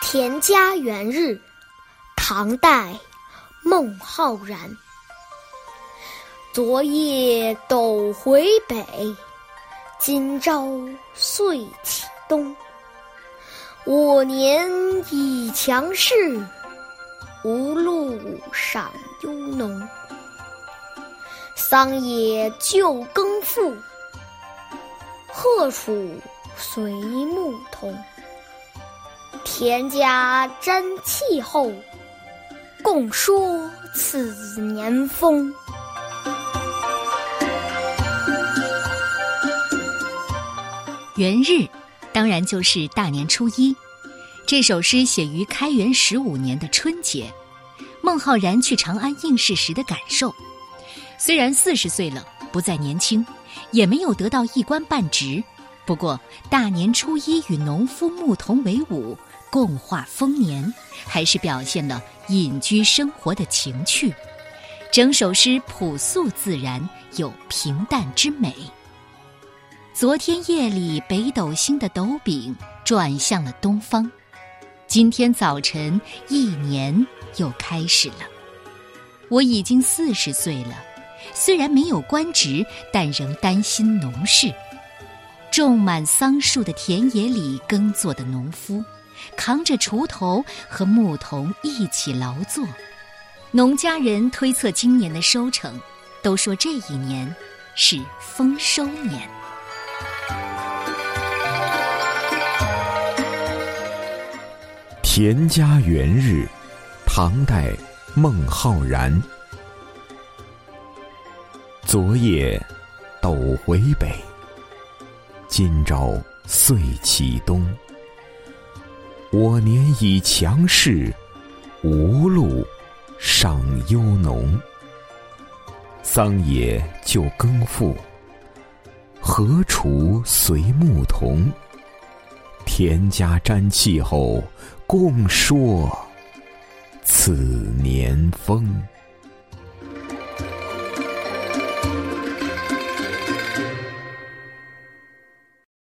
田家园日，唐代，孟浩然。昨夜斗回北，今朝岁启东。我年已强势，无路赏幽农。桑野旧耕赋，鹤锄随牧童。田家沾气候，共说此年丰。元日，当然就是大年初一。这首诗写于开元十五年的春节，孟浩然去长安应试时的感受。虽然四十岁了，不再年轻，也没有得到一官半职，不过大年初一与农夫牧童为伍。共话丰年，还是表现了隐居生活的情趣。整首诗朴素自然，有平淡之美。昨天夜里北斗星的斗柄转向了东方，今天早晨一年又开始了。我已经四十岁了，虽然没有官职，但仍担心农事。种满桑树的田野里耕作的农夫。扛着锄头和牧童一起劳作，农家人推测今年的收成，都说这一年是丰收年。田家元日，唐代，孟浩然。昨夜斗回北，今朝岁启东。我年已强势，无路尚忧农。桑野就耕赋，荷锄随牧童。田家沾气候，共说此年丰。